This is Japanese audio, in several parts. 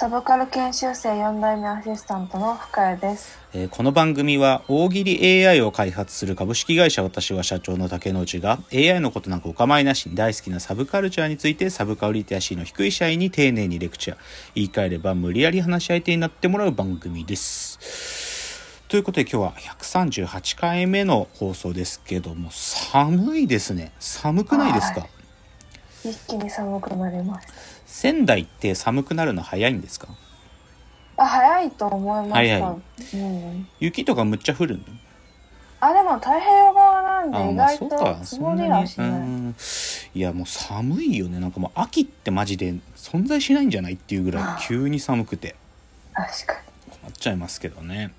サブカル研修生4代目アシスタントの深谷です。えーこの番組は大喜利 AI を開発する株式会社私は社長の竹之内が AI のことなんかお構いなしに大好きなサブカルチャーについてサブカルリテラシーの低い社員に丁寧にレクチャー言い換えれば無理やり話し相手になってもらう番組です。ということで今日は138回目の放送ですけども寒いですね。寒くないですか、はい一気に寒くなります。仙台って寒くなるの早いんですか？あ、早いと思いました。早うん。雪とかむっちゃ降るの？あ、でも太平洋側なんであ意外と積もりはしない。うん。いやもう寒いよね。なんかもう秋ってマジで存在しないんじゃない？っていうぐらい急に寒くて。確か困っちゃいますけどね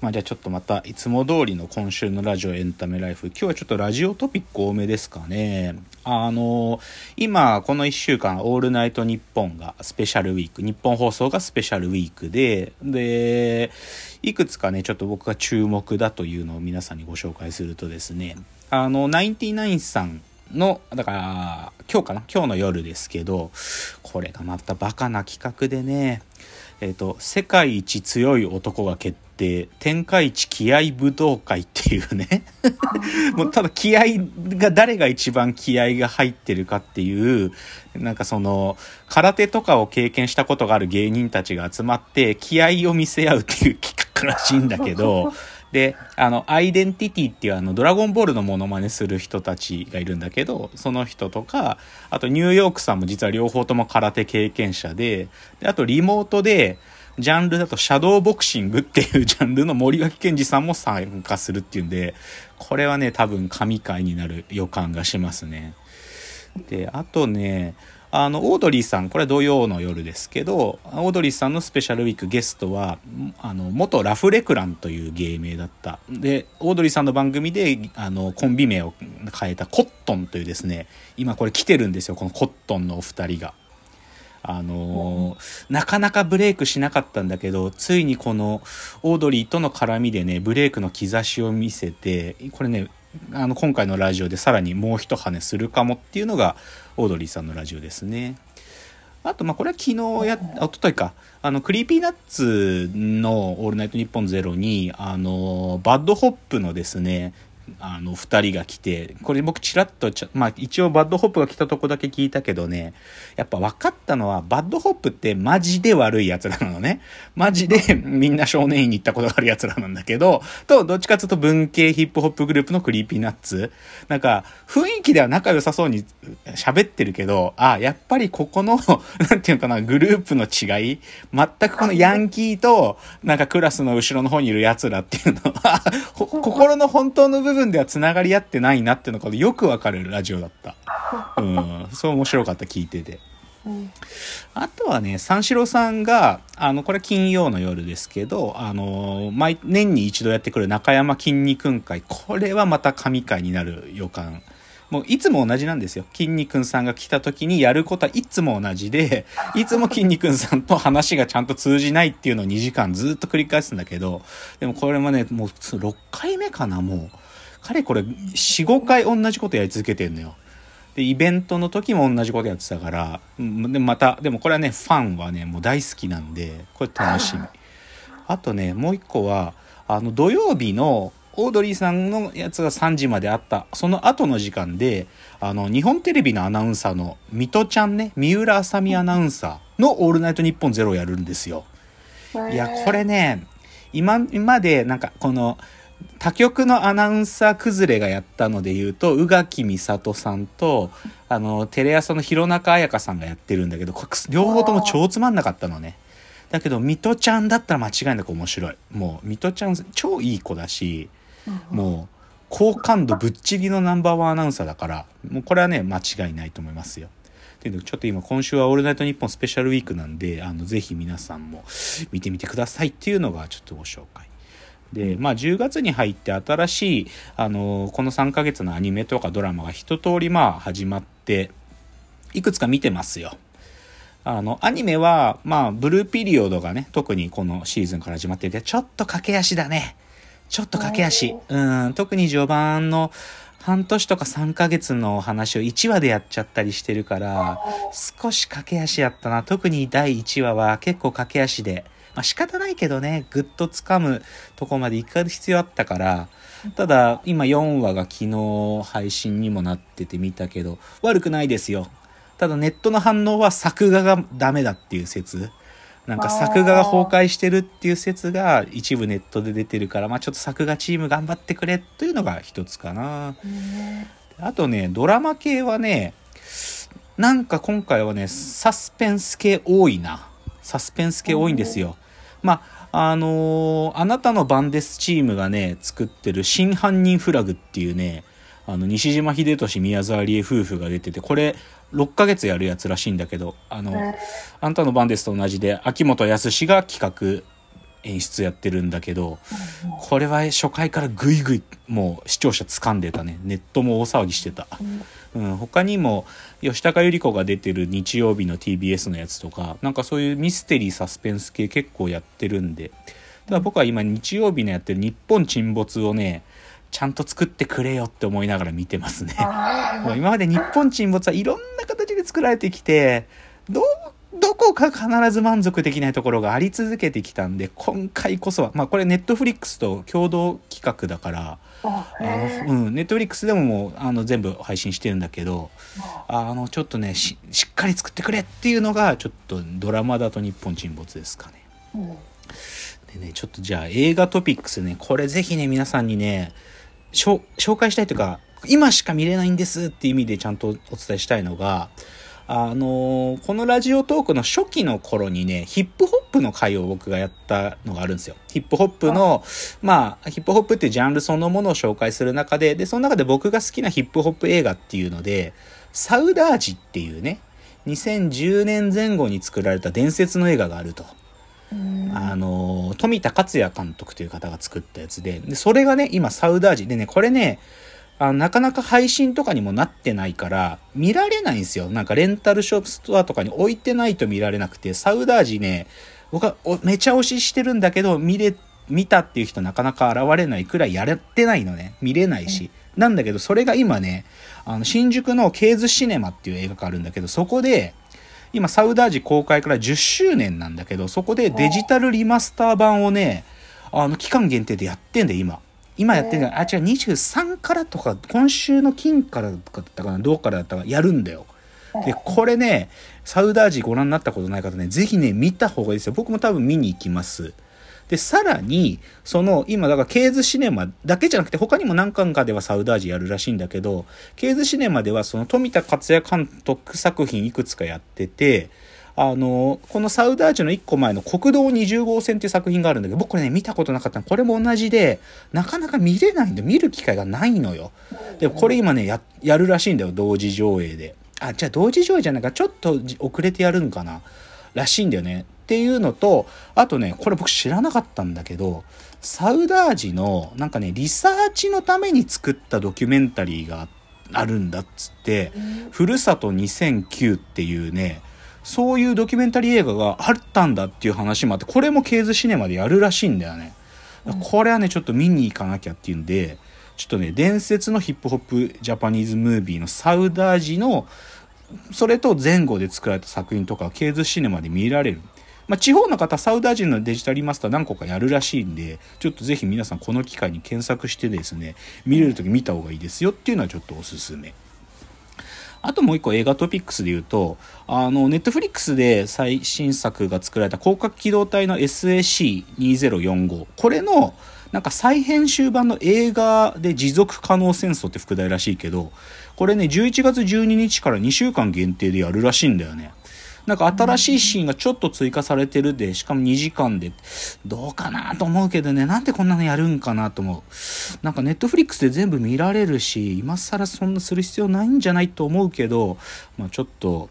まあじゃあちょっとまたいつも通りの今週のラジオエンタメライフ今日はちょっとラジオトピック多めですかね。あの今この1週間「オールナイトニッポン」がスペシャルウィーク日本放送がスペシャルウィークででいくつかねちょっと僕が注目だというのを皆さんにご紹介するとですねあのナインティナインさんのだから今日かな？今日の夜ですけどこれがまたバカな企画でねえっ、と世界一強い男が決定天下一気合武道会っていうね。もうただ気合が誰が一番気合が入ってるかっていうなんかその空手とかを経験したことがある芸人たちが集まって気合を見せ合うっていう企画らしいんだけど であのアイデンティティっていうあのドラゴンボールのモノマネする人たちがいるんだけどその人とかあとニューヨークさんも実は両方とも空手経験者でであとリモートでジャンルだとシャドーボクシングっていうジャンルの森脇健児さんも参加するっていうんでこれはね多分神回になる予感がしますね。であとねあのオードリーさんこれは土曜の夜ですけどオードリーさんのスペシャルウィークゲストはあの元ラフレクランという芸名だったでオードリーさんの番組であのコンビ名を変えたコットンというですね今これ来てるんですよこのコットンのお二人が。あのーなかなかブレイクしなかったんだけどついにこのオードリーとの絡みでねブレイクの兆しを見せてこれねあの今回のラジオでさらにもう一跳ねするかもっていうのがオードリーさんのラジオですね。あと、まあ、これは昨日や、あ、おとといか、あの、クリーピーナッツのオールナイトニッポンゼロに、あの、バッドホップのですね、あの、二人が来て、これ僕ちらっとちゃ、まあ一応バッドホップが来たとこだけ聞いたけどね、やっぱ分かったのは、バッドホップってマジで悪い奴らなのね。マジでみんな少年院に行ったことがある奴らなんだけど、と、どっちかというと文系ヒップホップグループのクリーピーナッツ。なんか、雰囲気では仲良さそうに喋ってるけど、あ、やっぱりここの、なんていうかな、グループの違い、全くこのヤンキーと、なんかクラスの後ろの方にいる奴らっていうの は、心の本当の部分では繋がり合ってないなっていうのがよくわかるラジオだった。うん、そう面白かった、聞いてて。あとはね、三四郎さんが、あの、これ金曜の夜ですけど、あの、毎年に一度やってくる中山筋肉会、これはまた神回になる予感。もういつも同じなんですよ。筋肉さんが来た時にやることはいつも同じで、いつも筋肉さんと話がちゃんと通じないっていうのを2時間ずっと繰り返すんだけど、でもこれもね、もう6回目かな、もう。彼これ4、5回同じことやり続けてんのよ。で、イベントの時も同じことやってたから、で、また、でもこれはね、ファンはね、もう大好きなんで、これ楽しみ。あとね、もう一個は、あの、土曜日の、オードリーさんのやつが3時まであった、その後の時間で、あの、日本テレビのアナウンサーの、水戸ちゃんね、三浦あさみアナウンサーのオールナイトニッポンゼロをやるんですよ。いや、これね、今までなんかこの、他局のアナウンサー崩れがやったので言うと、宇垣美里さんと、あの、テレ朝の弘中彩香さんがやってるんだけど、両方とも超つまんなかったのね。だけど、水戸ちゃんだったら間違いなく面白い。もう、水戸ちゃん超いい子だし、もう、好感度ぶっちぎりのナンバーワンアナウンサーだから、もうこれはね、間違いないと思いますよ。っていうのでちょっと今今週はオールナイトニッポンスペシャルウィークなんで、あの、ぜひ皆さんも見てみてくださいっていうのがちょっとご紹介。で、まあ10月に入って新しい、あの、この3ヶ月のアニメとかドラマが一通りまあ始まって、いくつか見てますよ。あの、アニメは、まあ、ブルーピリオドがね、特にこのシーズンから始まってて、ちょっと駆け足だね。ちょっと駆け足。うん、特に序盤の半年とか3ヶ月の話を1話でやっちゃったりしてるから、少し駆け足やったな。特に第1話は結構駆け足で、まあ仕方ないけどね、ぐっと掴むとこまで行く必要あったから、ただ、今4話が昨日配信にもなってて見たけど、悪くないですよ。ただネットの反応は作画がダメだっていう説。なんか作画が崩壊してるっていう説が一部ネットで出てるから、まあちょっと作画チーム頑張ってくれというのが一つかな。あとね、ドラマ系はね、なんか今回はね、サスペンス系多いな。サスペンス系多いんですよ。まあ、あのーあなたの番ですチームがね、作ってる真犯人フラグっていうね、あの、西島秀俊宮沢りえ夫婦が出てて、これ、6ヶ月やるやつらしいんだけど、あの、あなたの番ですと同じで、秋元康が企画、演出やってるんだけど、これは初回からぐいぐいもう視聴者掴んでたね。ネットも大騒ぎしてた。うん、他にも吉高由里子が出てる日曜日の TBS のやつとかなんかそういうミステリーサスペンス系結構やってるんでただ僕は今日曜日のやってる「日本沈没」をねちゃんと作ってくれよって思いながら見てますね。もう今まで日本沈没はいろんな形で作られてきてどうどこか必ず満足できないところがあり続けてきたんで今回こそはまあこれネットフリックスと共同企画だからあの、うん、ネットフリックスでももう、あの、全部配信してるんだけど、あの、ちょっとね、し、しっかり作ってくれっていうのが、ちょっとドラマだと日本沈没ですかね。でね、ちょっとじゃあ映画トピックスね、これぜひね、皆さんにね、紹介したいというか、今しか見れないんですっていう意味でちゃんとお伝えしたいのが、あのーこのラジオトークの初期の頃にね、ヒップホップの回を僕がやったのがあるんですよ。ヒップホップの、まあ、ヒップホップっていうジャンルそのものを紹介する中で、で、その中で僕が好きなヒップホップ映画っていうので、サウダージっていうね、2010年前後に作られた伝説の映画があると。あの、富田克也監督という方が作ったやつで、で、それがね、今サウダージでね、これね、あのなかなか配信とかにもなってないから、見られないんですよ。なんかレンタルショップストアとかに置いてないと見られなくて、サウダージね、僕はおめちゃ推ししてるんだけど、見れ、見たっていう人なかなか現れないくらいやれてないのね。見れないし。なんだけど、それが今ね、あの、新宿のケーズシネマっていう映画があるんだけど、そこで、今サウダージ公開から10周年なんだけど、そこでデジタルリマスター版をね、あの、期間限定でやってんだよ、今。今やってんだよ。あ、違う、23からとか、今週の金からとかだったかな、どうからだったか、やるんだよ。で、これね、サウダージご覧になったことない方ね、ぜひね、見た方がいいですよ。僕も多分見に行きます。で、さらに、その、今、だから、ケーズシネマだけじゃなくて、他にも何巻かではサウダージやるらしいんだけど、ケーズシネマでは、その、富田克也監督作品いくつかやってて、あの、このサウダージの一個前の国道20号線っていう作品があるんだけど、僕これね、見たことなかったの。これも同じで、なかなか見れないんだよ。見る機会がないのよ。で、これ今ね、や、やるらしいんだよ。同時上映で。あ、じゃあ同時上映じゃないか。ちょっと遅れてやるんかな。らしいんだよね。っていうのと、あとね、これ僕知らなかったんだけど、サウダージの、なんかね、リサーチのために作ったドキュメンタリーがあるんだっつって、ふるさと2009っていうね、そういうドキュメンタリー映画があったんだっていう話もあって、これもケーズシネマでやるらしいんだよね。これはね、ちょっと見に行かなきゃっていうんで、ちょっとね、伝説のヒップホップジャパニーズムービーのサウダージの、それと前後で作られた作品とか、ケーズシネマで見られる。まあ、地方の方、サウダージのデジタルマスター何個かやるらしいんで、ちょっとぜひ皆さんこの機会に検索してですね、見れるとき見た方がいいですよっていうのはちょっとおすすめ。あともう一個映画トピックスで言うと、あの、ネットフリックスで最新作が作られた広角機動隊の SAC2045。これの、なんか再編集版の映画で持続可能戦争って副題らしいけど、これね、11月12日から2週間限定でやるらしいんだよね。なんか新しいシーンがちょっと追加されてるで、しかも2時間で、どうかなと思うけどね、なんでこんなのやるんかなと思う。なんかネットフリックスで全部見られるし、今更そんなする必要ないんじゃないと思うけど、まあちょっと、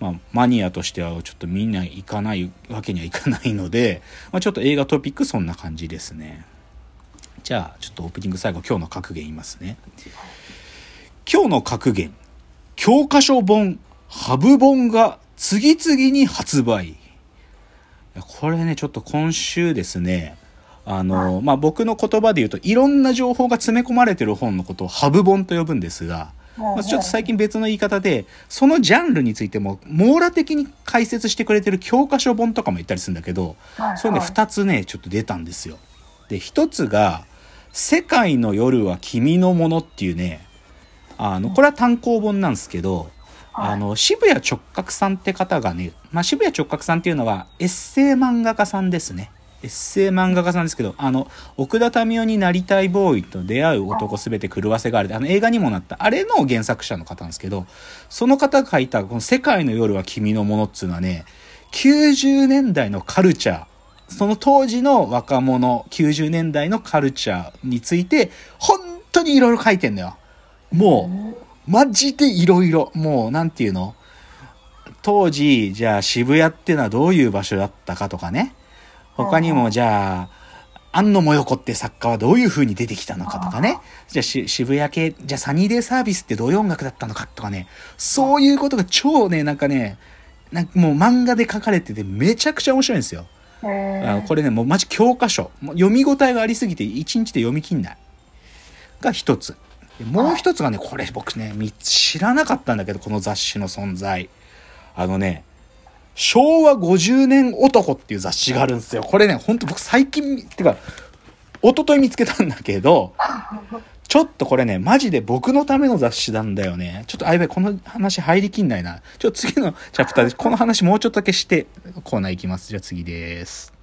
まあ、マニアとしてはちょっとみんな行かないわけにはいかないので、まあ、ちょっと映画トピックそんな感じですね。じゃあ、ちょっとオープニング最後、今日の格言言いますね。今日の格言、教科書本ハブ本が次々に発売。これね、ちょっと今週ですね、あの、まあ、僕の言葉で言うと、いろんな情報が詰め込まれてる本のことをハブ本と呼ぶんですが、まあ、ちょっと最近別の言い方で、そのジャンルについても網羅的に解説してくれてる教科書本とかも言ったりするんだけど、はい。それね、二つね、ちょっと出たんですよ。で、一つが、世界の夜は君のものっていうね、あの、これは単行本なんですけど、はいあの、渋谷直角さんって方がね、まあ、渋谷直角さんっていうのはエッセイ漫画家さんですね。エッセイ漫画家さんですけど、あの、奥田民生になりたいボーイと出会う男すべて狂わせがある。あの映画にもなった、あれの原作者の方なんですけど、その方が書いた、この世界の夜は君のものっていうのはね、90年代のカルチャー、その当時の若者、90年代のカルチャーについて、本当にいろいろ書いてんのよ。もう、マジでいろいろ。もう、なんていうの？当時、じゃあ渋谷っていうのはどういう場所だったかとかね。他にも、じゃあ、安野もよこって作家はどういう風に出てきたのかとかね。じゃあし渋谷系、じゃあサニーデイサービスってどういう音楽だったのかとかね。そういうことが超ね、なんかね、なんかもう漫画で書かれててめちゃくちゃ面白いんですよ。あのこれね、もうマジ教科書。もう読み応えがありすぎて一日で読み切んない。が一つ。もう一つがね、これ僕ね、知らなかったんだけど、この雑誌の存在。あのね、昭和50年男っていう雑誌があるんですよ。これね、ほんと僕最近、てか、一昨日見つけたんだけど、ちょっとこれね、マジで僕のための雑誌なんだよね。ちょっと、あ、やべえ、この話入りきんないな。ちょっと次のチャプターで、この話もうちょっとだけして、コーナー行きます。じゃあ次です。